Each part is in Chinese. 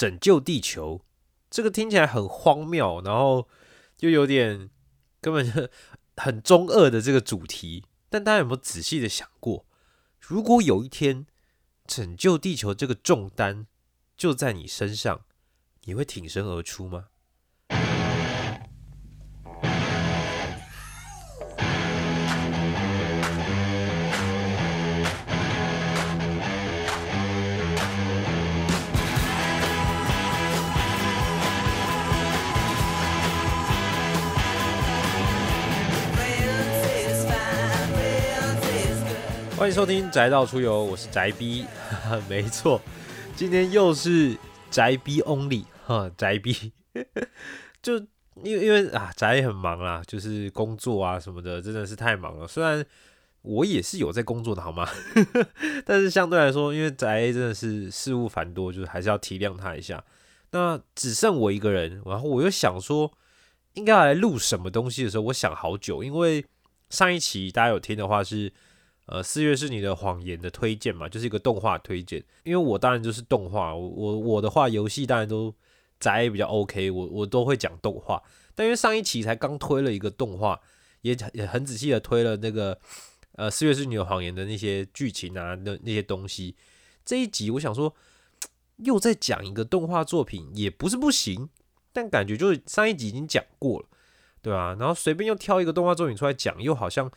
拯救地球，这个听起来很荒谬，然后就有点根本就很中二的这个主题。但大家有没有仔细的想过，如果有一天拯救地球这个重担就在你身上，你会挺身而出吗？欢迎收听宅道出游，我是宅逼 没错，今天又是宅逼 only 哈，宅逼 就因为因为啊宅也很忙啦，就是工作啊什么的，真的是太忙了。虽然我也是有在工作的好吗？但是相对来说，因为宅真的是事务繁多，就是还是要体谅他一下。那只剩我一个人，然后我又想说应该要来录什么东西的时候，我想好久，因为上一期大家有听的话是。呃，四月是你的谎言的推荐嘛，就是一个动画推荐。因为我当然就是动画，我我的话游戏当然都宅也比较 OK，我我都会讲动画。但因为上一期才刚推了一个动画，也也很仔细的推了那个呃四月是你的谎言的那些剧情啊，那那些东西。这一集我想说，又在讲一个动画作品，也不是不行，但感觉就是上一集已经讲过了，对吧？然后随便又挑一个动画作品出来讲，又好像。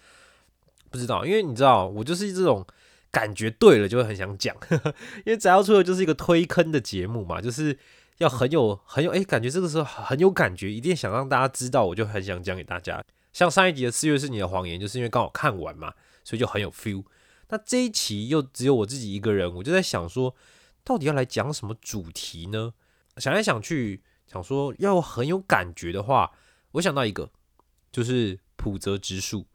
不知道，因为你知道，我就是这种感觉对了就会很想讲，因为宅要出的就是一个推坑的节目嘛，就是要很有很有哎，感觉这个时候很有感觉，一定想让大家知道，我就很想讲给大家。像上一集的四月是你的谎言，就是因为刚好看完嘛，所以就很有 feel。那这一期又只有我自己一个人，我就在想说，到底要来讲什么主题呢？想来想去，想说要很有感觉的话，我想到一个，就是普泽直树。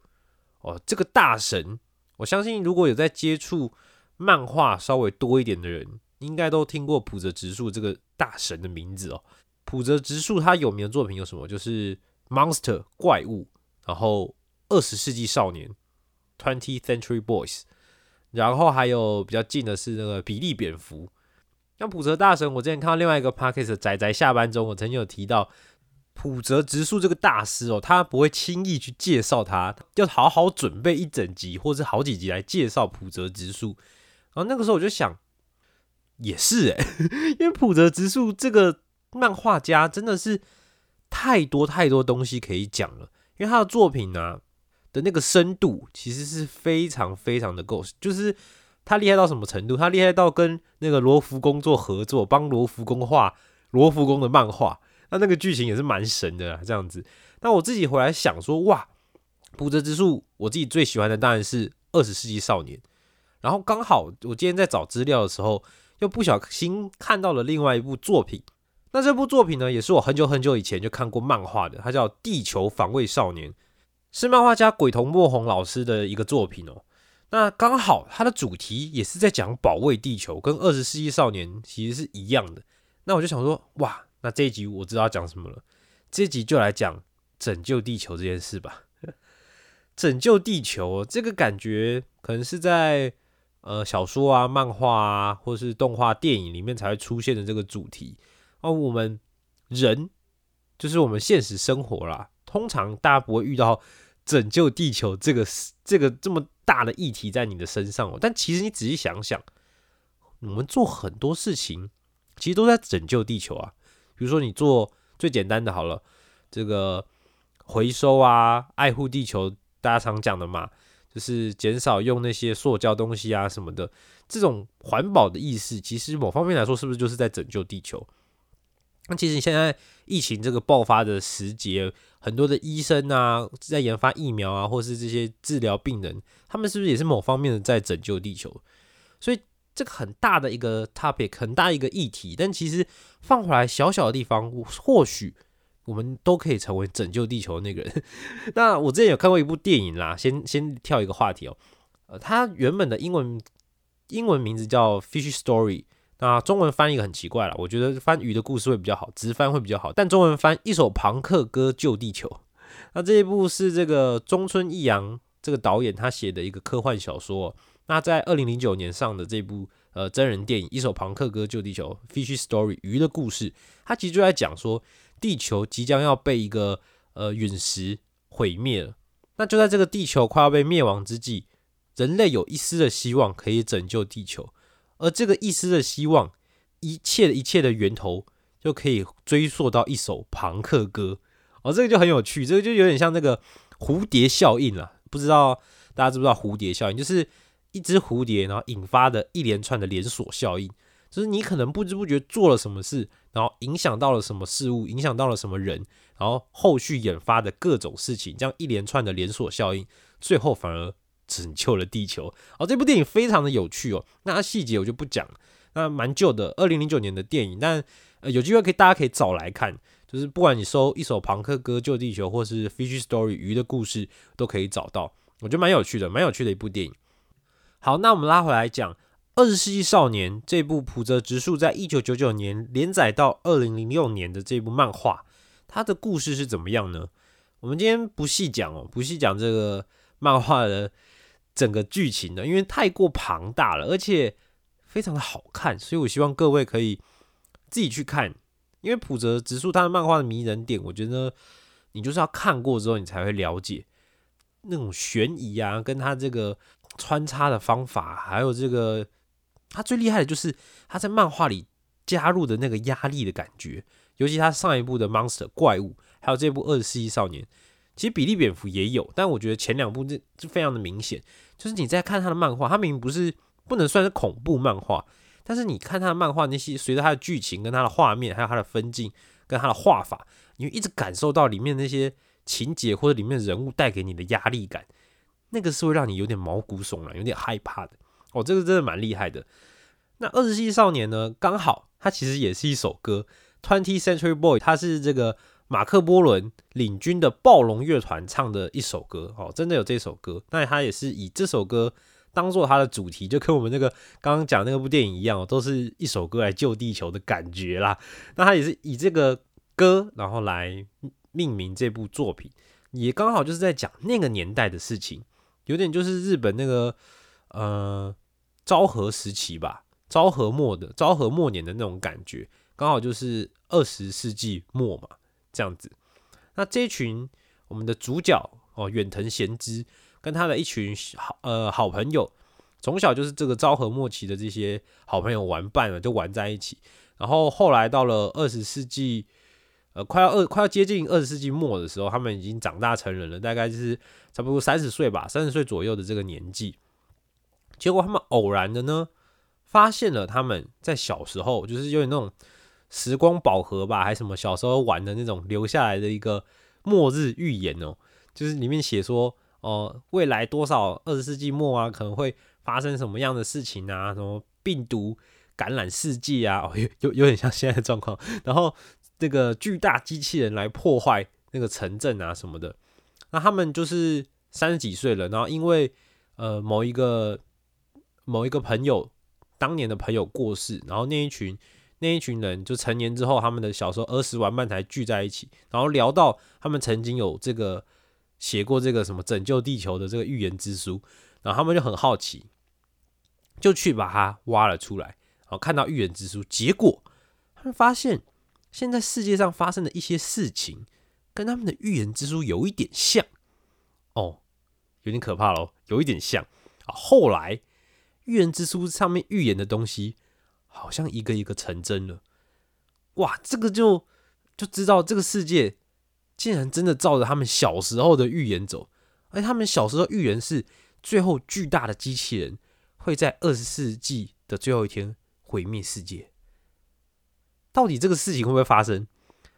哦，这个大神，我相信如果有在接触漫画稍微多一点的人，应该都听过普泽直树这个大神的名字哦。普泽直树他有名的作品有什么？就是《Monster 怪物》，然后《二十世纪少年》（Twenty Century Boys），然后还有比较近的是那个《比利蝙蝠》。像普泽大神，我之前看到另外一个 Podcast 仔仔下班中，我曾经有提到。普泽直树这个大师哦，他不会轻易去介绍他，要好好准备一整集或者好几集来介绍普泽直树。然后那个时候我就想，也是诶，因为普泽直树这个漫画家真的是太多太多东西可以讲了，因为他的作品呢的那个深度其实是非常非常的够，就是他厉害到什么程度？他厉害到跟那个罗浮宫做合作，帮罗浮宫画罗浮宫的漫画。那那个剧情也是蛮神的啦，这样子。那我自己回来想说，哇，普泽之术，我自己最喜欢的当然是《二十世纪少年》。然后刚好我今天在找资料的时候，又不小心看到了另外一部作品。那这部作品呢，也是我很久很久以前就看过漫画的，它叫《地球防卫少年》，是漫画家鬼童墨红老师的一个作品哦。那刚好它的主题也是在讲保卫地球，跟《二十世纪少年》其实是一样的。那我就想说，哇。那这一集我知道讲什么了，这一集就来讲拯救地球这件事吧。拯救地球这个感觉，可能是在呃小说啊、漫画啊，或是动画电影里面才会出现的这个主题。而我们人，就是我们现实生活啦，通常大家不会遇到拯救地球这个这个这么大的议题在你的身上哦。但其实你仔细想想，我们做很多事情，其实都在拯救地球啊。比如说，你做最简单的好了，这个回收啊，爱护地球，大家常讲的嘛，就是减少用那些塑胶东西啊什么的。这种环保的意识，其实某方面来说，是不是就是在拯救地球？那其实现在疫情这个爆发的时节，很多的医生啊，在研发疫苗啊，或是这些治疗病人，他们是不是也是某方面的在拯救地球？所以这个很大的一个 topic，很大一个议题，但其实放回来小小的地方，或许我们都可以成为拯救地球的那个人。那我之前有看过一部电影啦，先先跳一个话题哦，呃，它原本的英文英文名字叫《Fish Story》。那中文翻译很奇怪了，我觉得翻鱼的故事会比较好，直翻会比较好。但中文翻一首朋克歌救地球。那这一部是这个中村义阳这个导演他写的一个科幻小说。那在二零零九年上的这部呃真人电影《一首朋克歌救地球》（Fish Story） 鱼的故事，它其实就在讲说地球即将要被一个呃陨石毁灭了。那就在这个地球快要被灭亡之际，人类有一丝的希望可以拯救地球。而这个一丝的希望，一切的一切的源头，就可以追溯到一首朋克歌。哦，这个就很有趣，这个就有点像那个蝴蝶效应了。不知道大家知不知道蝴蝶效应？就是一只蝴蝶，然后引发的一连串的连锁效应。就是你可能不知不觉做了什么事，然后影响到了什么事物，影响到了什么人，然后后续引发的各种事情，这样一连串的连锁效应，最后反而。拯救了地球哦！这部电影非常的有趣哦。那细节我就不讲，那蛮旧的，二零零九年的电影。但，有机会可以大家可以找来看，就是不管你搜一首朋克歌救地球，或是 Fish Story 鱼的故事，都可以找到。我觉得蛮有趣的，蛮有趣的一部电影。好，那我们拉回来讲《二十世纪少年》这部普泽直树在一九九九年连载到二零零六年的这部漫画，它的故事是怎么样呢？我们今天不细讲哦，不细讲这个漫画的。整个剧情呢，因为太过庞大了，而且非常的好看，所以我希望各位可以自己去看。因为普泽直树他的漫画的迷人点，我觉得你就是要看过之后，你才会了解那种悬疑啊，跟他这个穿插的方法，还有这个他最厉害的就是他在漫画里加入的那个压力的感觉，尤其他上一部的 Monster 怪物，还有这部二十世纪少年。其实比利蝙蝠也有，但我觉得前两部这就非常的明显，就是你在看他的漫画，他明明不是不能算是恐怖漫画，但是你看他的漫画那些随着他的剧情跟他的画面，还有他的分镜跟他的画法，你会一直感受到里面那些情节或者里面人物带给你的压力感，那个是会让你有点毛骨悚然、有点害怕的。哦，这个真的蛮厉害的。那二十世纪少年呢，刚好它其实也是一首歌，Twenty Century Boy，它是这个。马克波伦领军的暴龙乐团唱的一首歌，哦，真的有这首歌。那他也是以这首歌当做他的主题，就跟我们那个刚刚讲那部电影一样，都是一首歌来救地球的感觉啦。那他也是以这个歌，然后来命名这部作品，也刚好就是在讲那个年代的事情，有点就是日本那个呃昭和时期吧，昭和末的昭和末年的那种感觉，刚好就是二十世纪末嘛。这样子，那这一群我们的主角哦，远藤贤之跟他的一群好呃好朋友，从小就是这个昭和末期的这些好朋友玩伴了，就玩在一起。然后后来到了二十世纪，呃，快要二快要接近二十世纪末的时候，他们已经长大成人了，大概就是差不多三十岁吧，三十岁左右的这个年纪。结果他们偶然的呢，发现了他们在小时候就是有点那种。时光宝盒吧，还是什么小时候玩的那种留下来的一个末日预言哦，就是里面写说哦，未来多少二十世纪末啊，可能会发生什么样的事情啊，什么病毒感染世界啊，哦，有有有点像现在的状况。然后这个巨大机器人来破坏那个城镇啊什么的，那他们就是三十几岁了，然后因为呃某一个某一个朋友当年的朋友过世，然后那一群。那一群人就成年之后，他们的小时候儿时玩伴才聚在一起，然后聊到他们曾经有这个写过这个什么拯救地球的这个预言之书，然后他们就很好奇，就去把它挖了出来，然后看到预言之书，结果他们发现现在世界上发生的一些事情跟他们的预言之书有一点像，哦，有点可怕喽，有一点像啊。后来预言之书上面预言的东西。好像一个一个成真了，哇！这个就就知道这个世界竟然真的照着他们小时候的预言走，而他们小时候预言是最后巨大的机器人会在二十世纪的最后一天毁灭世界。到底这个事情会不会发生？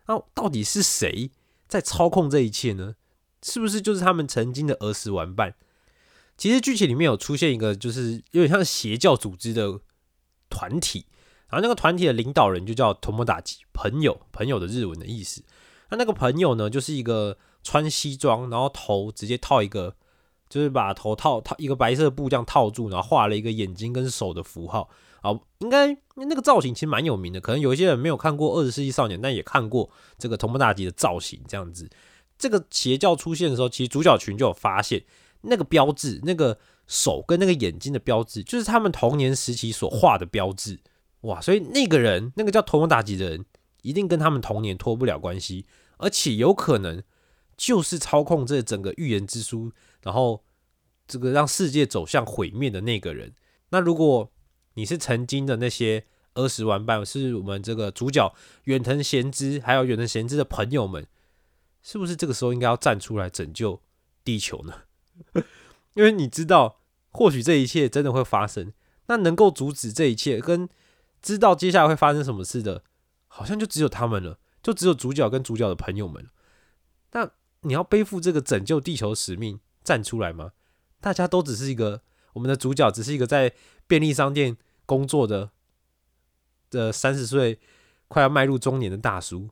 那到底是谁在操控这一切呢？是不是就是他们曾经的儿时玩伴？其实剧情里面有出现一个，就是有点像邪教组织的团体，然后那个团体的领导人就叫头目打击朋友，朋友的日文的意思。那那个朋友呢，就是一个穿西装，然后头直接套一个，就是把头套套一个白色布这样套住，然后画了一个眼睛跟手的符号。啊，应该那个造型其实蛮有名的，可能有一些人没有看过《二十世纪少年》，但也看过这个头目大吉的造型这样子。这个邪教出现的时候，其实主角群就有发现那个标志，那个手跟那个眼睛的标志，就是他们童年时期所画的标志。哇，所以那个人，那个叫头目大吉的人，一定跟他们童年脱不了关系，而且有可能就是操控这整个预言之书，然后这个让世界走向毁灭的那个人。那如果你是曾经的那些儿时玩伴，是我们这个主角远藤贤之，还有远藤贤之的朋友们，是不是这个时候应该要站出来拯救地球呢？因为你知道，或许这一切真的会发生，那能够阻止这一切，跟知道接下来会发生什么事的，好像就只有他们了，就只有主角跟主角的朋友们。那你要背负这个拯救地球使命，站出来吗？大家都只是一个，我们的主角只是一个在。便利商店工作的的三十岁快要迈入中年的大叔，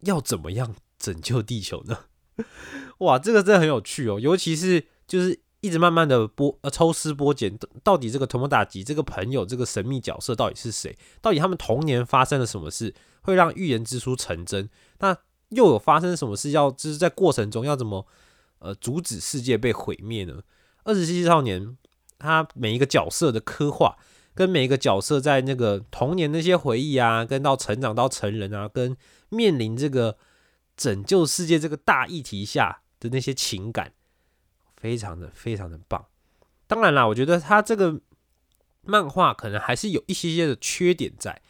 要怎么样拯救地球呢？哇，这个真的很有趣哦！尤其是就是一直慢慢的剥呃抽丝剥茧，到底这个头目打吉这个朋友这个神秘角色到底是谁？到底他们童年发生了什么事，会让预言之书成真？那又有发生什么事？要就是在过程中要怎么呃阻止世界被毁灭呢？二十七少年。他每一个角色的刻画，跟每一个角色在那个童年那些回忆啊，跟到成长到成人啊，跟面临这个拯救世界这个大议题下的那些情感，非常的非常的棒。当然啦，我觉得他这个漫画可能还是有一些些的缺点在，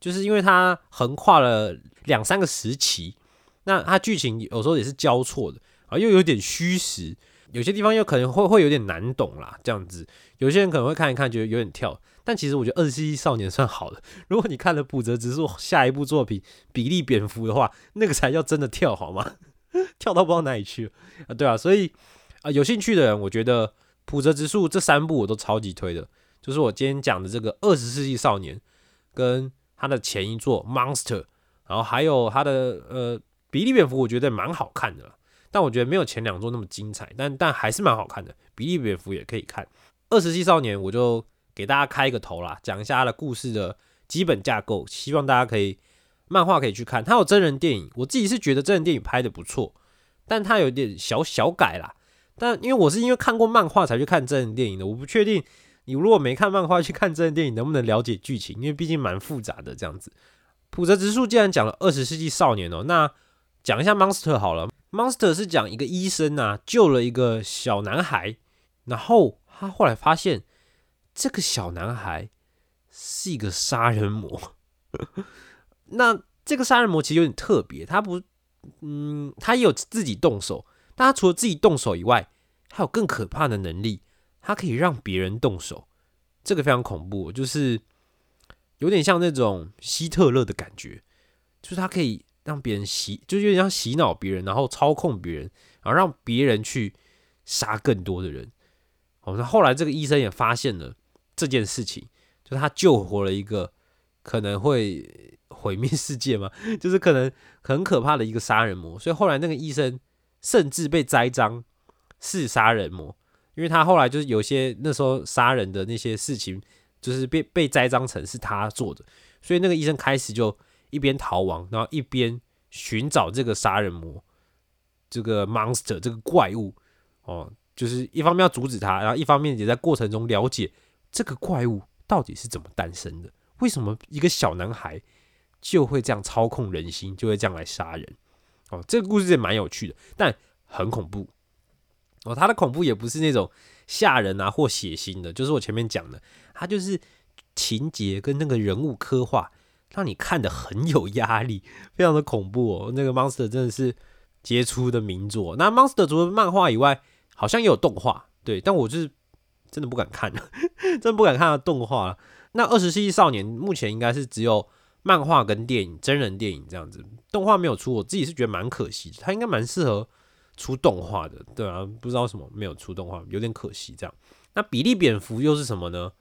就是因为它横跨了两三个时期，那它剧情有时候也是交错的啊，又有点虚实。有些地方又可能会会有点难懂啦，这样子，有些人可能会看一看觉得有点跳，但其实我觉得《二十世纪少年》算好的。如果你看了补泽直树下一部作品《比利蝙蝠》的话，那个才叫真的跳好吗？跳到不知道哪里去了啊！对啊，所以啊，有兴趣的人，我觉得普泽直树这三部我都超级推的，就是我今天讲的这个《二十世纪少年》跟他的前一座《Monster》，然后还有他的呃《比利蝙蝠》，我觉得蛮好看的。但我觉得没有前两座那么精彩，但但还是蛮好看的。比利蝙蝠也可以看。二十世纪少年，我就给大家开一个头啦，讲一下他的故事的基本架构，希望大家可以漫画可以去看。他有真人电影，我自己是觉得真人电影拍的不错，但他有点小小改啦。但因为我是因为看过漫画才去看真人电影的，我不确定你如果没看漫画去看真人电影能不能了解剧情，因为毕竟蛮复杂的这样子。普泽直树既然讲了二十世纪少年哦，那讲一下 Monster 好了。Monster 是讲一个医生啊，救了一个小男孩，然后他后来发现这个小男孩是一个杀人魔。那这个杀人魔其实有点特别，他不，嗯，他也有自己动手，但他除了自己动手以外，还有更可怕的能力，他可以让别人动手。这个非常恐怖，就是有点像那种希特勒的感觉，就是他可以。让别人洗，就有点像洗脑别人，然后操控别人，然后让别人去杀更多的人。哦，那后来这个医生也发现了这件事情，就他救活了一个可能会毁灭世界嘛，就是可能很可怕的一个杀人魔。所以后来那个医生甚至被栽赃是杀人魔，因为他后来就是有些那时候杀人的那些事情，就是被被栽赃成是他做的，所以那个医生开始就。一边逃亡，然后一边寻找这个杀人魔，这个 monster 这个怪物哦，就是一方面要阻止他，然后一方面也在过程中了解这个怪物到底是怎么诞生的，为什么一个小男孩就会这样操控人心，就会这样来杀人哦。这个故事也蛮有趣的，但很恐怖哦。他的恐怖也不是那种吓人啊或血腥的，就是我前面讲的，他就是情节跟那个人物刻画。让你看的很有压力，非常的恐怖哦。那个 Monster 真的是杰出的名作。那 Monster 除了漫画以外，好像也有动画，对。但我就是真的不敢看，真的不敢看动画。那二十世纪少年目前应该是只有漫画跟电影、真人电影这样子，动画没有出，我自己是觉得蛮可惜的。它应该蛮适合出动画的，对啊，不知道什么没有出动画，有点可惜这样。那比利蝙蝠又是什么呢？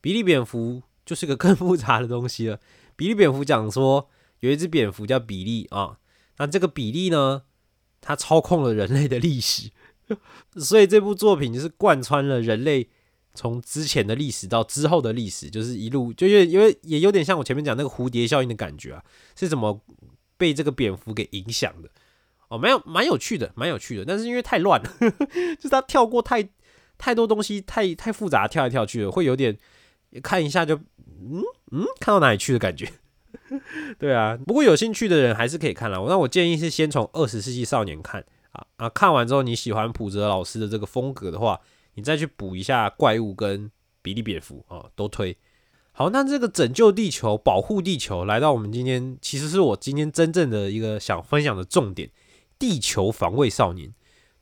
比利蝙蝠就是个 更复杂的东西了。比利蝙蝠讲说，有一只蝙蝠叫比利啊，那这个比利呢，它操控了人类的历史，所以这部作品就是贯穿了人类。从之前的历史到之后的历史，就是一路，就因为因为也有点像我前面讲那个蝴蝶效应的感觉啊，是怎么被这个蝙蝠给影响的？哦，没有，蛮有趣的，蛮有趣的，但是因为太乱了，就是它跳过太太多东西，太太复杂，跳来跳去的，会有点看一下就嗯嗯，看到哪里去的感觉。对啊，不过有兴趣的人还是可以看了。那我建议是先从《二十世纪少年》看啊啊，看完之后你喜欢普泽老师的这个风格的话。你再去补一下怪物跟比利蝙蝠啊，都推好。那这个拯救地球、保护地球，来到我们今天，其实是我今天真正的一个想分享的重点——地球防卫少年。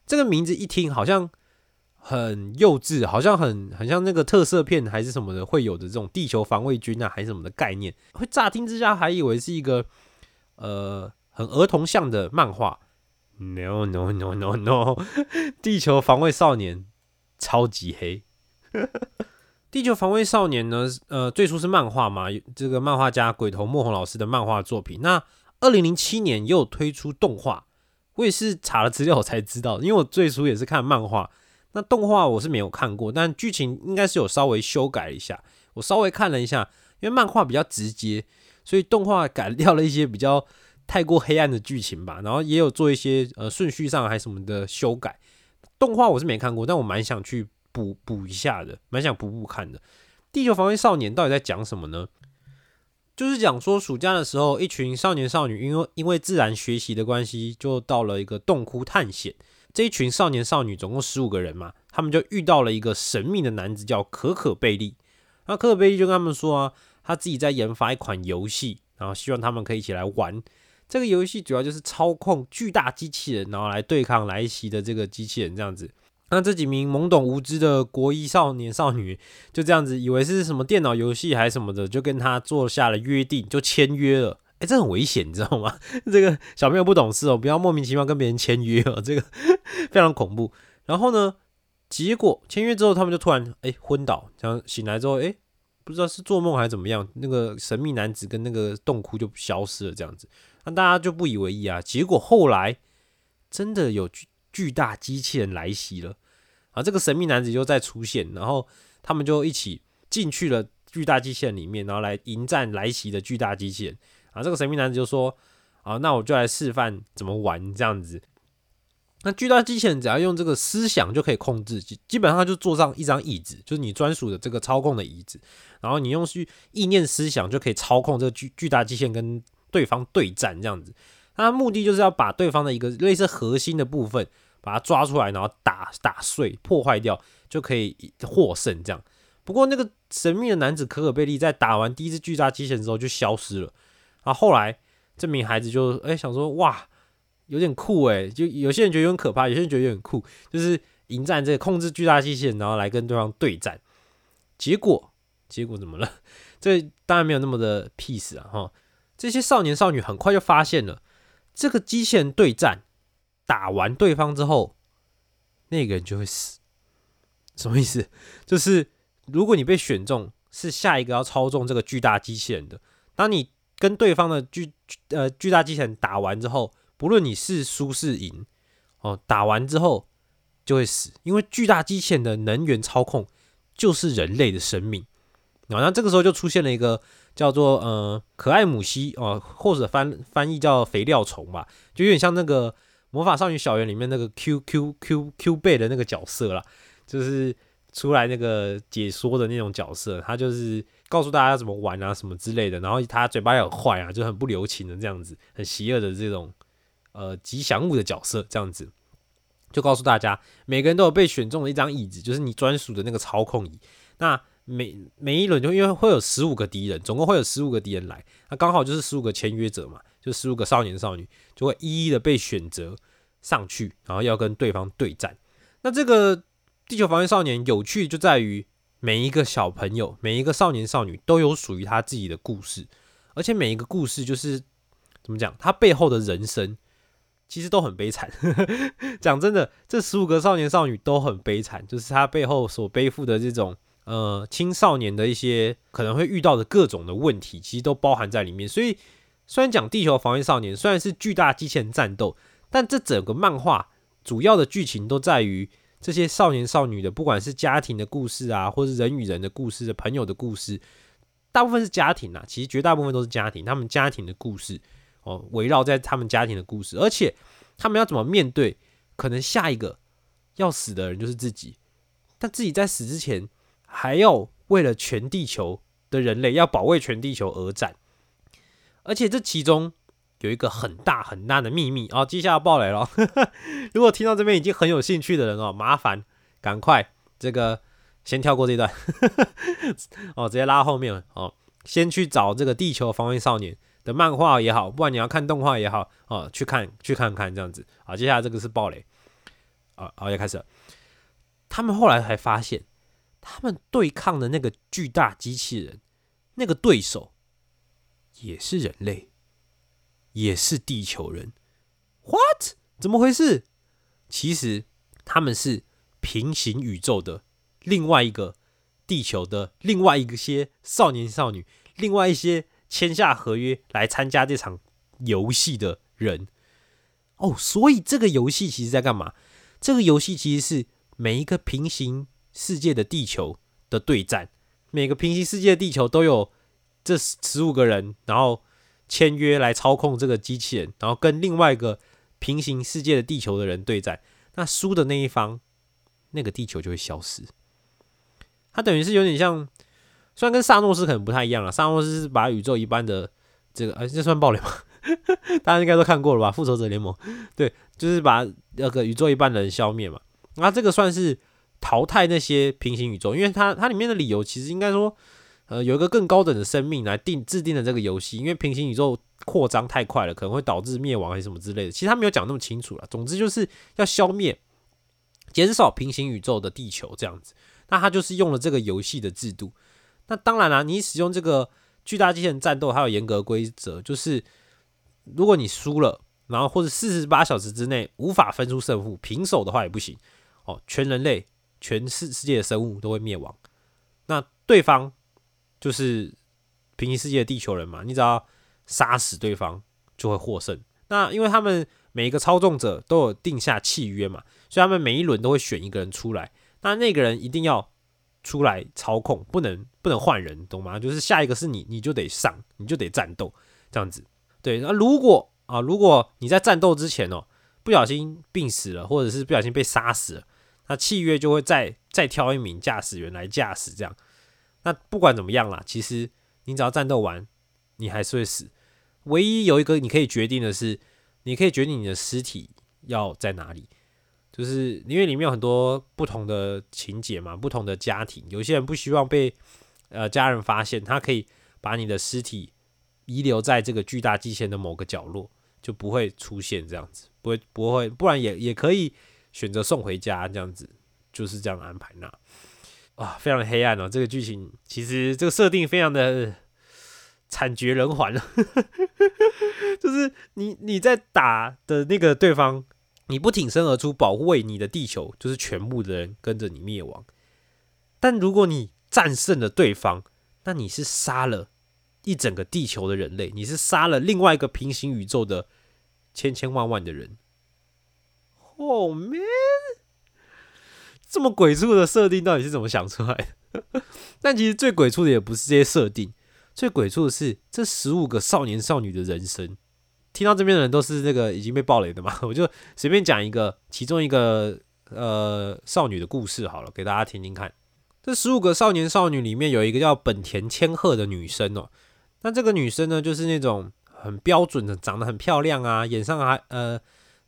这个名字一听好像很幼稚，好像很很像那个特色片还是什么的会有的这种地球防卫军啊，还是什么的概念。会乍听之下还以为是一个呃很儿童向的漫画。No no no no no，地球防卫少年。超级黑，地球防卫少年呢？呃，最初是漫画嘛，这个漫画家鬼头莫红老师的漫画作品。那二零零七年又推出动画，我也是查了资料我才知道，因为我最初也是看漫画，那动画我是没有看过，但剧情应该是有稍微修改一下。我稍微看了一下，因为漫画比较直接，所以动画改 掉了一些比较太过黑暗的剧情吧，然后也有做一些呃顺序上还什么的修改。动画我是没看过，但我蛮想去补补一下的，蛮想补补看的。《地球防卫少年》到底在讲什么呢？就是讲说暑假的时候，一群少年少女因为因为自然学习的关系，就到了一个洞窟探险。这一群少年少女总共十五个人嘛，他们就遇到了一个神秘的男子，叫可可贝利。那可可贝利就跟他们说啊，他自己在研发一款游戏，然后希望他们可以一起来玩。这个游戏主要就是操控巨大机器人，然后来对抗来袭的这个机器人这样子。那这几名懵懂无知的国一少年少女就这样子以为是什么电脑游戏还是什么的，就跟他做下了约定，就签约了。哎，这很危险，你知道吗？这个小朋友不懂事哦，不要莫名其妙跟别人签约哦，这个 非常恐怖。然后呢，结果签约之后，他们就突然哎昏倒，这样醒来之后，哎，不知道是做梦还是怎么样，那个神秘男子跟那个洞窟就消失了，这样子。那大家就不以为意啊，结果后来真的有巨巨大机器人来袭了啊！这个神秘男子又再出现，然后他们就一起进去了巨大机器人里面，然后来迎战来袭的巨大机器人啊！这个神秘男子就说：“啊，那我就来示范怎么玩这样子。”那巨大机器人只要用这个思想就可以控制，基基本上就坐上一张椅子，就是你专属的这个操控的椅子，然后你用去意念思想就可以操控这个巨巨大机器人跟。对方对战这样子，他目的就是要把对方的一个类似核心的部分把它抓出来，然后打打碎、破坏掉，就可以获胜。这样。不过那个神秘的男子可可贝利在打完第一只巨大机器人之后就消失了。然后后来这名孩子就哎想说哇，有点酷哎，就有些人觉得有点可怕，有些人觉得有点酷，就是迎战这个控制巨大机器人，然后来跟对方对战。结果结果怎么了？这当然没有那么的 peace 啊哈。这些少年少女很快就发现了，这个机器人对战打完对方之后，那个人就会死。什么意思？就是如果你被选中是下一个要操纵这个巨大机器人的，当你跟对方的巨呃巨大机器人打完之后，不论你是输是赢，哦，打完之后就会死，因为巨大机器人的能源操控就是人类的生命。然后这个时候就出现了一个。叫做呃可爱母蜥哦，或者翻翻译叫肥料虫吧，就有点像那个魔法少女小圆里面那个 Q Q Q Q 贝的那个角色啦，就是出来那个解说的那种角色，他就是告诉大家怎么玩啊什么之类的，然后他嘴巴也很坏啊，就很不留情的这样子，很邪恶的这种呃吉祥物的角色这样子，就告诉大家每个人都有被选中的一张椅子，就是你专属的那个操控椅，那。每每一轮就因为会有十五个敌人，总共会有十五个敌人来，那刚好就是十五个签约者嘛，就十五个少年少女就会一一的被选择上去，然后要跟对方对战。那这个地球防卫少年有趣就在于每一个小朋友，每一个少年少女都有属于他自己的故事，而且每一个故事就是怎么讲，他背后的人生其实都很悲惨。讲真的，这十五个少年少女都很悲惨，就是他背后所背负的这种呃青少年的一些可能会遇到的各种的问题，其实都包含在里面。所以虽然讲地球防卫少年虽然是巨大机器人战斗，但这整个漫画主要的剧情都在于。这些少年少女的，不管是家庭的故事啊，或是人与人的故事、的朋友的故事，大部分是家庭啊。其实绝大部分都是家庭，他们家庭的故事哦，围绕在他们家庭的故事，而且他们要怎么面对可能下一个要死的人就是自己，但自己在死之前还要为了全地球的人类要保卫全地球而战，而且这其中。有一个很大很大的秘密哦，接下来爆雷了。如果听到这边已经很有兴趣的人哦，麻烦赶快这个先跳过这段 哦，直接拉后面哦，先去找这个《地球防卫少年》的漫画也好，不管你要看动画也好哦，去看去看看这样子好。接下来这个是爆雷啊，好，要开始了。他们后来才发现，他们对抗的那个巨大机器人，那个对手也是人类。也是地球人，What？怎么回事？其实他们是平行宇宙的另外一个地球的另外一个些少年少女，另外一些签下合约来参加这场游戏的人。哦，所以这个游戏其实在干嘛？这个游戏其实是每一个平行世界的地球的对战，每个平行世界的地球都有这十五个人，然后。签约来操控这个机器人，然后跟另外一个平行世界的地球的人对战。那输的那一方，那个地球就会消失。它等于是有点像，虽然跟萨诺斯可能不太一样了。萨诺斯是把宇宙一般的这个，哎，这算暴雷吗？大家应该都看过了吧？复仇者联盟，对，就是把那个宇宙一半的人消灭嘛。那这个算是淘汰那些平行宇宙，因为它它里面的理由其实应该说。呃，有一个更高等的生命来定制定的这个游戏，因为平行宇宙扩张太快了，可能会导致灭亡还是什么之类的。其实他没有讲那么清楚了。总之就是要消灭、减少平行宇宙的地球这样子。那他就是用了这个游戏的制度。那当然啦，你使用这个巨大机器人战斗，还有严格规则，就是如果你输了，然后或者四十八小时之内无法分出胜负，平手的话也不行哦。全人类、全世世界的生物都会灭亡。那对方。就是平行世界的地球人嘛，你只要杀死对方就会获胜。那因为他们每一个操纵者都有定下契约嘛，所以他们每一轮都会选一个人出来。那那个人一定要出来操控，不能不能换人，懂吗？就是下一个是你，你就得上，你就得战斗这样子。对，那如果啊，如果你在战斗之前哦，不小心病死了，或者是不小心被杀死了，那契约就会再再挑一名驾驶员来驾驶这样。那不管怎么样啦，其实你只要战斗完，你还是会死。唯一有一个你可以决定的是，你可以决定你的尸体要在哪里。就是因为里面有很多不同的情节嘛，不同的家庭，有些人不希望被呃家人发现，他可以把你的尸体遗留在这个巨大机器人的某个角落，就不会出现这样子，不会不会，不然也也可以选择送回家这样子，就是这样安排那。啊，非常黑暗哦！这个剧情其实这个设定非常的惨绝人寰了，就是你你在打的那个对方，你不挺身而出保卫你的地球，就是全部的人跟着你灭亡。但如果你战胜了对方，那你是杀了一整个地球的人类，你是杀了另外一个平行宇宙的千千万万的人。Oh man！这么鬼畜的设定到底是怎么想出来的？但其实最鬼畜的也不是这些设定，最鬼畜的是这十五个少年少女的人生。听到这边的人都是那个已经被暴雷的嘛？我就随便讲一个其中一个呃少女的故事好了，给大家听听看。这十五个少年少女里面有一个叫本田千鹤的女生哦。那这个女生呢，就是那种很标准的，长得很漂亮啊，眼上还呃。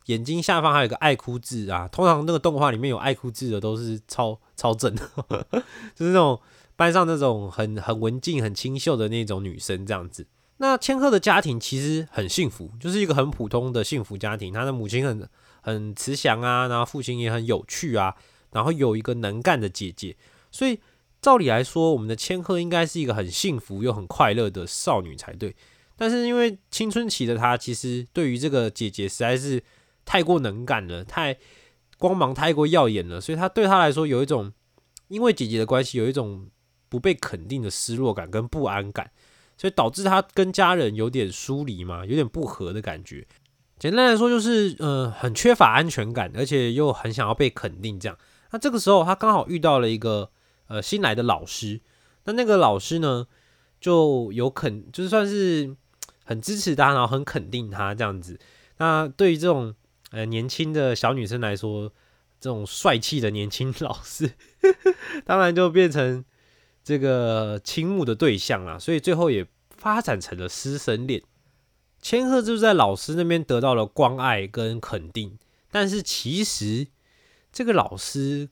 眼睛下方还有个爱哭痣啊，通常那个动画里面有爱哭痣的都是超超正的，就是那种班上那种很很文静、很清秀的那种女生这样子。那千鹤的家庭其实很幸福，就是一个很普通的幸福家庭。他的母亲很很慈祥啊，然后父亲也很有趣啊，然后有一个能干的姐姐，所以照理来说，我们的千鹤应该是一个很幸福又很快乐的少女才对。但是因为青春期的她，其实对于这个姐姐实在是太过能干了，太光芒太过耀眼了，所以他对他来说有一种因为姐姐的关系有一种不被肯定的失落感跟不安感，所以导致他跟家人有点疏离嘛，有点不和的感觉。简单来说就是呃很缺乏安全感，而且又很想要被肯定这样。那这个时候他刚好遇到了一个呃新来的老师，那那个老师呢就有肯就是算是。很支持他，然后很肯定他这样子。那对于这种呃年轻的小女生来说，这种帅气的年轻老师，当然就变成这个倾慕的对象啦。所以最后也发展成了师生恋。千鹤就是在老师那边得到了关爱跟肯定，但是其实这个老师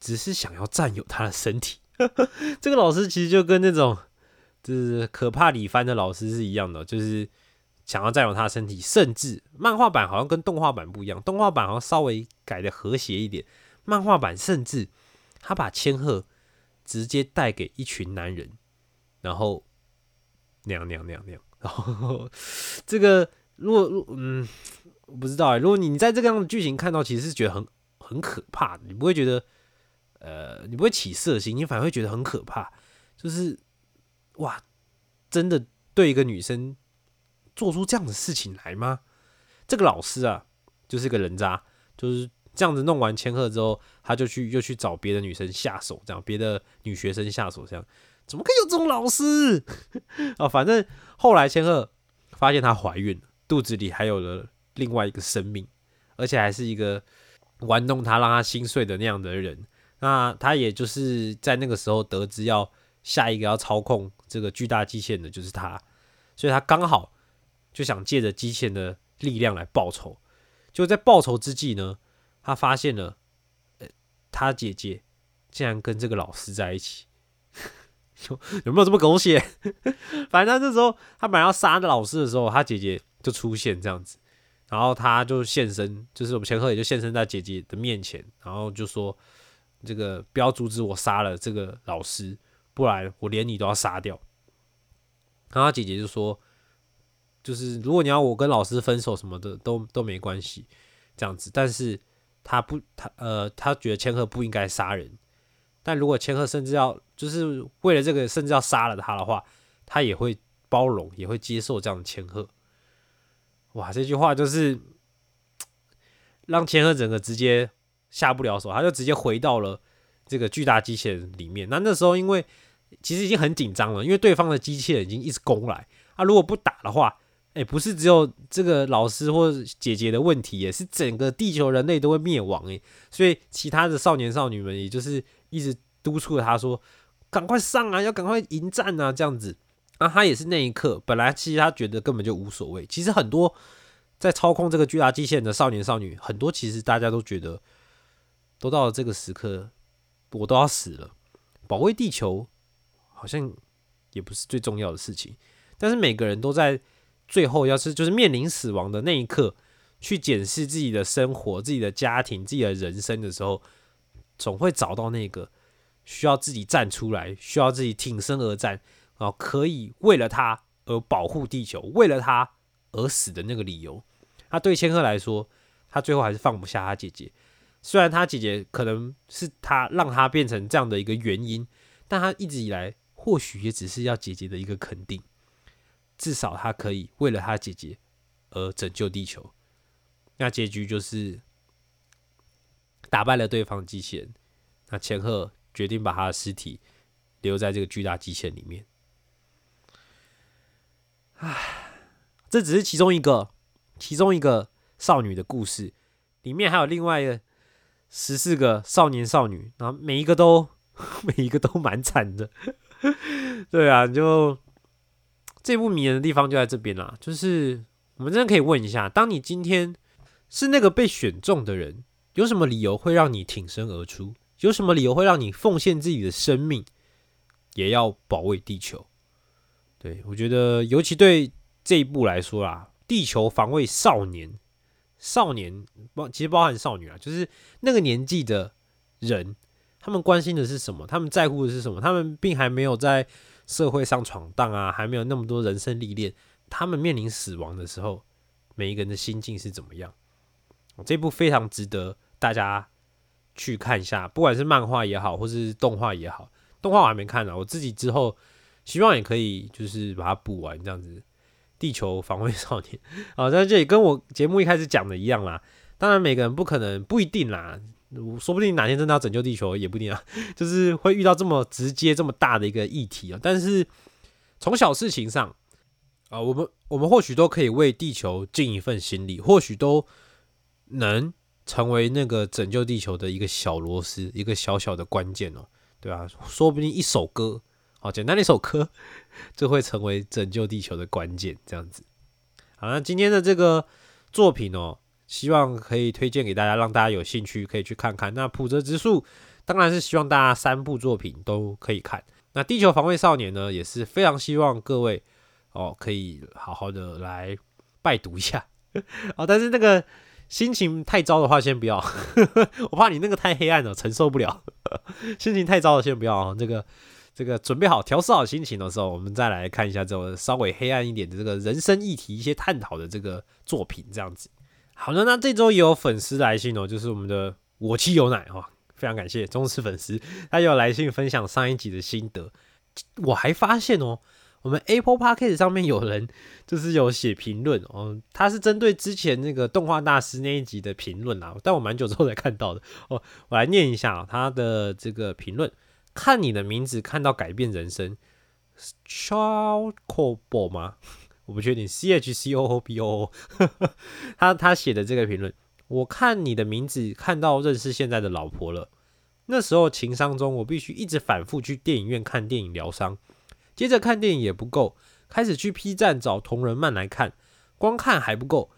只是想要占有他的身体。这个老师其实就跟那种。就是可怕李帆的老师是一样的，就是想要占有他的身体，甚至漫画版好像跟动画版不一样，动画版好像稍微改的和谐一点，漫画版甚至他把千鹤直接带给一群男人，然后那样那样那样那样，然后 这个如果嗯不知道哎，如果你在这个样的剧情看到，其实是觉得很很可怕的，你不会觉得呃你不会起色心，你反而会觉得很可怕，就是。哇，真的对一个女生做出这样的事情来吗？这个老师啊，就是个人渣，就是这样子弄完千鹤之后，他就去又去找别的女生下手，这样别的女学生下手，这样怎么可以有这种老师啊？反正后来千鹤发现她怀孕了，肚子里还有了另外一个生命，而且还是一个玩弄她、让她心碎的那样的人。那他也就是在那个时候得知要。下一个要操控这个巨大机器人的就是他，所以他刚好就想借着机器人的力量来报仇。就在报仇之际呢，他发现了，呃，他姐姐竟然跟这个老师在一起，有有没有这么狗血？反正这时候他本来要杀的老师的时候，他姐姐就出现这样子，然后他就现身，就是我们钱鹤也就现身在姐姐的面前，然后就说：“这个不要阻止我杀了这个老师。”不然我连你都要杀掉。然后他姐姐就说：“就是如果你要我跟老师分手什么的，都都没关系，这样子。但是他不，他呃，他觉得千鹤不应该杀人。但如果千鹤甚至要就是为了这个，甚至要杀了他的话，他也会包容，也会接受这样的千鹤。哇，这句话就是 让千鹤整个直接下不了手，他就直接回到了这个巨大机器人里面。那那时候因为。其实已经很紧张了，因为对方的机器人已经一直攻来啊！如果不打的话，哎，不是只有这个老师或姐姐的问题，也是整个地球人类都会灭亡哎！所以其他的少年少女们，也就是一直督促他说：“赶快上啊，要赶快迎战啊！”这样子，那他也是那一刻，本来其实他觉得根本就无所谓。其实很多在操控这个巨大机器人的少年少女，很多其实大家都觉得，都到了这个时刻，我都要死了，保卫地球。好像也不是最重要的事情，但是每个人都在最后要是就是面临死亡的那一刻，去检视自己的生活、自己的家庭、自己的人生的时候，总会找到那个需要自己站出来、需要自己挺身而战，然后可以为了他而保护地球、为了他而死的那个理由。他对千鹤来说，他最后还是放不下他姐姐，虽然他姐姐可能是他让他变成这样的一个原因，但他一直以来。或许也只是要姐姐的一个肯定，至少他可以为了他姐姐而拯救地球。那结局就是打败了对方机器人。那千鹤决定把他的尸体留在这个巨大机器人里面。唉，这只是其中一个，其中一个少女的故事，里面还有另外的十四个少年少女，然后每一个都 每一个都蛮惨的。对啊，就这部迷人的地方就在这边啦。就是我们真的可以问一下：当你今天是那个被选中的人，有什么理由会让你挺身而出？有什么理由会让你奉献自己的生命，也要保卫地球？对我觉得，尤其对这一部来说啦，地球防卫少年、少年包其实包含少女啊，就是那个年纪的人。他们关心的是什么？他们在乎的是什么？他们并还没有在社会上闯荡啊，还没有那么多人生历练。他们面临死亡的时候，每一个人的心境是怎么样。这部非常值得大家去看一下，不管是漫画也好，或是动画也好。动画我还没看呢，我自己之后希望也可以就是把它补完这样子。地球防卫少年啊，在这里跟我节目一开始讲的一样啦。当然，每个人不可能不一定啦，说不定哪天真的要拯救地球也不一定啊。就是会遇到这么直接、这么大的一个议题啊。但是从小事情上啊，我们我们或许都可以为地球尽一份心力，或许都能成为那个拯救地球的一个小螺丝，一个小小的关键哦，对啊，说不定一首歌，好简单的一首歌。就会成为拯救地球的关键，这样子。好，那今天的这个作品哦，希望可以推荐给大家，让大家有兴趣可以去看看。那普泽直树当然是希望大家三部作品都可以看。那地球防卫少年呢，也是非常希望各位哦可以好好的来拜读一下 哦。但是那个心情太糟的话，先不要，我怕你那个太黑暗了，承受不了。心情太糟的先不要啊，这个。这个准备好调试好心情的时候，我们再来看一下这种稍微黑暗一点的这个人生议题一些探讨的这个作品，这样子。好的，那这周也有粉丝来信哦，就是我们的我妻有奶哈，非常感谢忠实粉丝，他有来信分享上一集的心得。我还发现哦，我们 Apple Podcast 上面有人就是有写评论哦，他是针对之前那个动画大师那一集的评论啊，但我蛮久之后才看到的哦，我来念一下他的这个评论。看你的名字，看到改变人生，Chocobo 吗？我不确定，C H C O O B O。他他写的这个评论，我看你的名字，看到认识现在的老婆了。那时候情商中，我必须一直反复去电影院看电影疗伤，接着看电影也不够，开始去 P 站找同人漫来看，光看还不够，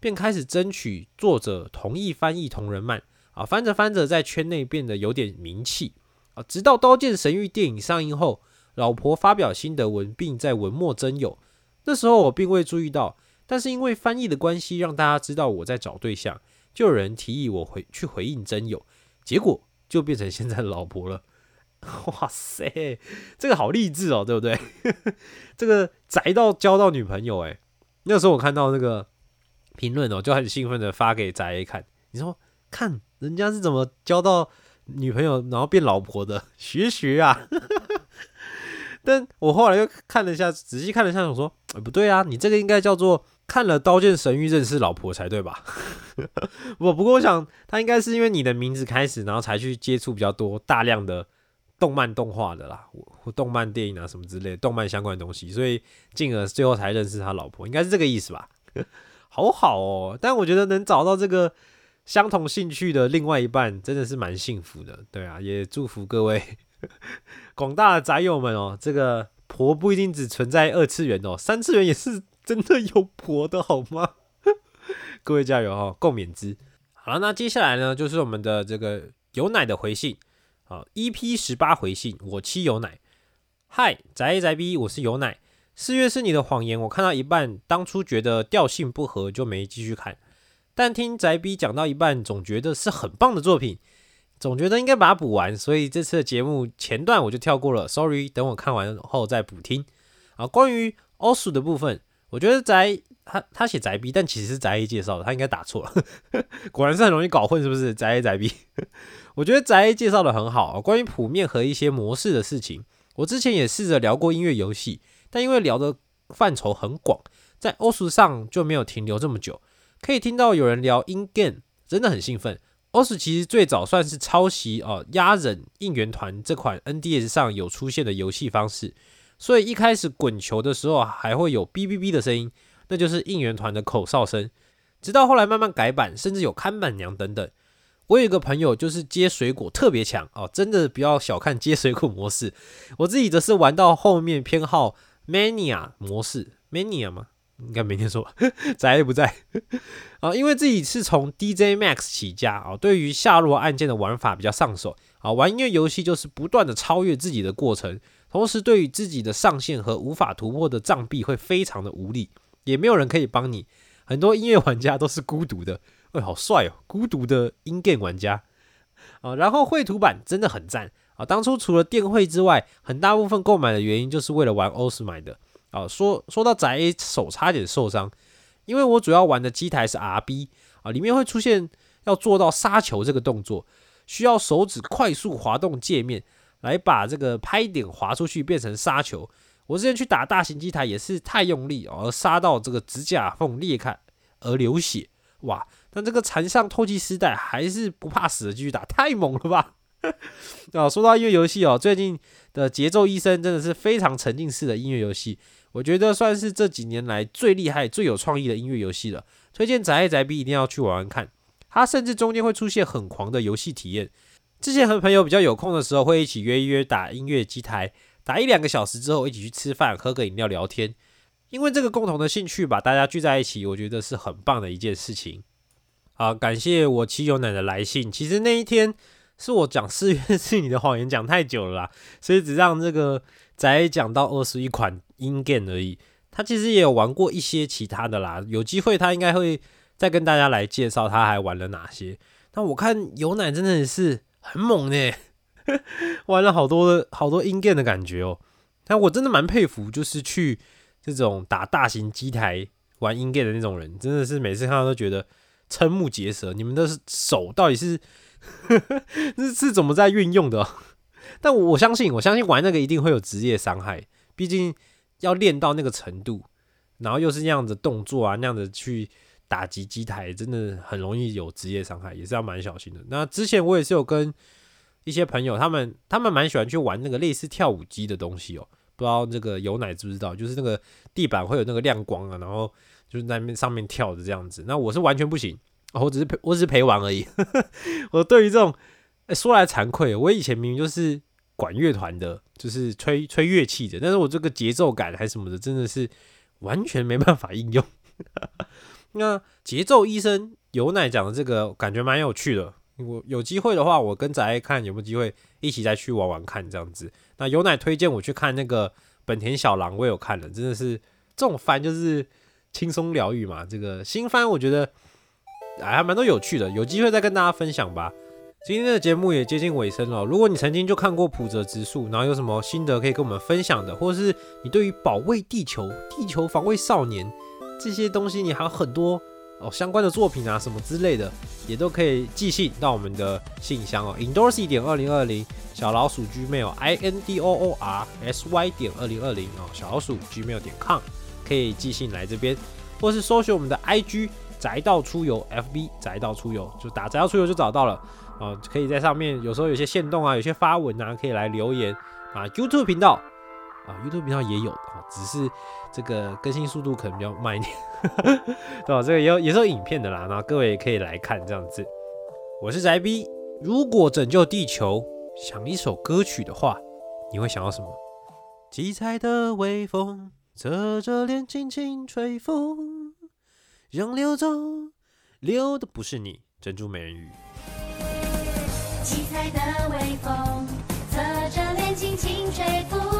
便开始争取作者同意翻译同人漫啊，翻着翻着，在圈内变得有点名气。啊！直到《刀剑神域》电影上映后，老婆发表心得文，并在文末征友。那时候我并未注意到，但是因为翻译的关系，让大家知道我在找对象，就有人提议我回去回应真友，结果就变成现在的老婆了。哇塞，这个好励志哦，对不对？这个宅到交到女朋友，哎，那时候我看到那个评论哦，就很兴奋的发给宅 A 看。你说看人家是怎么交到？女朋友，然后变老婆的，学学啊！但我后来又看了一下，仔细看了一下，我说，不对啊，你这个应该叫做看了《刀剑神域》认识老婆才对吧？我不过我想，他应该是因为你的名字开始，然后才去接触比较多大量的动漫动画的啦，或动漫电影啊什么之类，动漫相关的东西，所以进而最后才认识他老婆，应该是这个意思吧？好好哦，但我觉得能找到这个。相同兴趣的另外一半真的是蛮幸福的，对啊，也祝福各位广大的宅友们哦。这个婆不一定只存在二次元哦，三次元也是真的有婆的好吗？各位加油哦，共勉之。好了，那接下来呢，就是我们的这个有奶的回信啊，EP 十八回信，我妻有奶。嗨，宅宅 B，我是有奶。四月是你的谎言，我看到一半，当初觉得调性不合，就没继续看。但听宅 B 讲到一半，总觉得是很棒的作品，总觉得应该把它补完，所以这次的节目前段我就跳过了，sorry，等我看完后再补听。啊，关于 OSU 的部分，我觉得宅他他写宅 B，但其实是宅 A 介绍的，他应该打错了，果然是很容易搞混，是不是？宅 A 宅 B，我觉得宅 A 介绍的很好，啊关于谱面和一些模式的事情，我之前也试着聊过音乐游戏，但因为聊的范畴很广，在 OSU 上就没有停留这么久。可以听到有人聊 In Game，真的很兴奋。OS 其实最早算是抄袭哦压忍应援团这款 NDS 上有出现的游戏方式，所以一开始滚球的时候还会有哔哔哔的声音，那就是应援团的口哨声。直到后来慢慢改版，甚至有看板娘等等。我有一个朋友就是接水果特别强哦，真的不要小看接水果模式。我自己则是玩到后面偏好 Mania 模式，Mania 吗？应该没听说，在不在 啊？因为自己是从 DJ Max 起家啊，对于下落按键的玩法比较上手啊。玩音乐游戏就是不断的超越自己的过程，同时对于自己的上限和无法突破的障壁会非常的无力，也没有人可以帮你。很多音乐玩家都是孤独的，喂，好帅哦，孤独的音 game 玩家啊。然后绘图版真的很赞啊，当初除了电绘之外，很大部分购买的原因就是为了玩欧斯买的。啊，说说到宅 A 手差点受伤，因为我主要玩的机台是 RB 啊，里面会出现要做到杀球这个动作，需要手指快速滑动界面来把这个拍点滑出去变成杀球。我之前去打大型机台也是太用力而杀到这个指甲缝裂开而流血，哇！但这个缠上透气丝带还是不怕死的继续打，太猛了吧！啊，说到音乐游戏哦，最近的节奏医生真的是非常沉浸式的音乐游戏，我觉得算是这几年来最厉害、最有创意的音乐游戏了。推荐宅 A 宅 B 一定要去玩玩看，它甚至中间会出现很狂的游戏体验。之前和朋友比较有空的时候，会一起约一约打音乐机台。打一两个小时之后，一起去吃饭、喝个饮料、聊天，因为这个共同的兴趣把大家聚在一起，我觉得是很棒的一件事情。好，感谢我妻有奶的来信。其实那一天是我讲四月是你的谎言讲太久了啦，所以只让这个仔讲到二十一款音 game 而已。他其实也有玩过一些其他的啦，有机会他应该会再跟大家来介绍他还玩了哪些。那我看有奶真的是很猛呢。玩了好多的好多 in game 的感觉哦，但我真的蛮佩服，就是去这种打大型机台玩 in game 的那种人，真的是每次看到都觉得瞠目结舌。你们的手到底是 是是怎么在运用的？但我相信，我相信玩那个一定会有职业伤害，毕竟要练到那个程度，然后又是那样的动作啊，那样的去打击机台，真的很容易有职业伤害，也是要蛮小心的。那之前我也是有跟。一些朋友，他们他们蛮喜欢去玩那个类似跳舞机的东西哦，不知道这个有奶知不知道？就是那个地板会有那个亮光啊，然后就是在那上面跳的这样子。那我是完全不行，我只是陪，我只是陪玩而已。我对于这种，说来惭愧，我以前明明就是管乐团的，就是吹吹乐器的，但是我这个节奏感还什么的，真的是完全没办法应用。那节奏医生有奶讲的这个，感觉蛮有趣的。我有机会的话，我跟仔看有没有机会一起再去玩玩看这样子。那有奶推荐我去看那个本田小狼，我有看了，真的是这种番就是轻松疗愈嘛。这个新番我觉得还蛮多有趣的，有机会再跟大家分享吧。今天的节目也接近尾声了，如果你曾经就看过普泽直树，然后有什么心得可以跟我们分享的，或者是你对于保卫地球、地球防卫少年这些东西，你还有很多。哦，相关的作品啊，什么之类的，也都可以寄信到我们的信箱哦，indorsy 点二零二零小老鼠 gmail i n d o o r s y 点二零二零哦，小老鼠 gmail 点 com 可以寄信来这边，或是搜寻我们的 i g 宅道出游 f b 宅道出游，就打宅道出游就找到了哦，可以在上面有时候有些线动啊，有些发文啊，可以来留言啊，YouTube 频道。啊，YouTube 频道也有的只是这个更新速度可能比较慢一点，对 吧？这个也有也是有影片的啦，那各位也可以来看这样子。我是宅 B，如果拯救地球想一首歌曲的话，你会想要什么？七彩的微风侧着脸轻轻吹拂，让流走，流的不是你，珍珠美人鱼。七彩的微风侧着脸轻轻吹拂。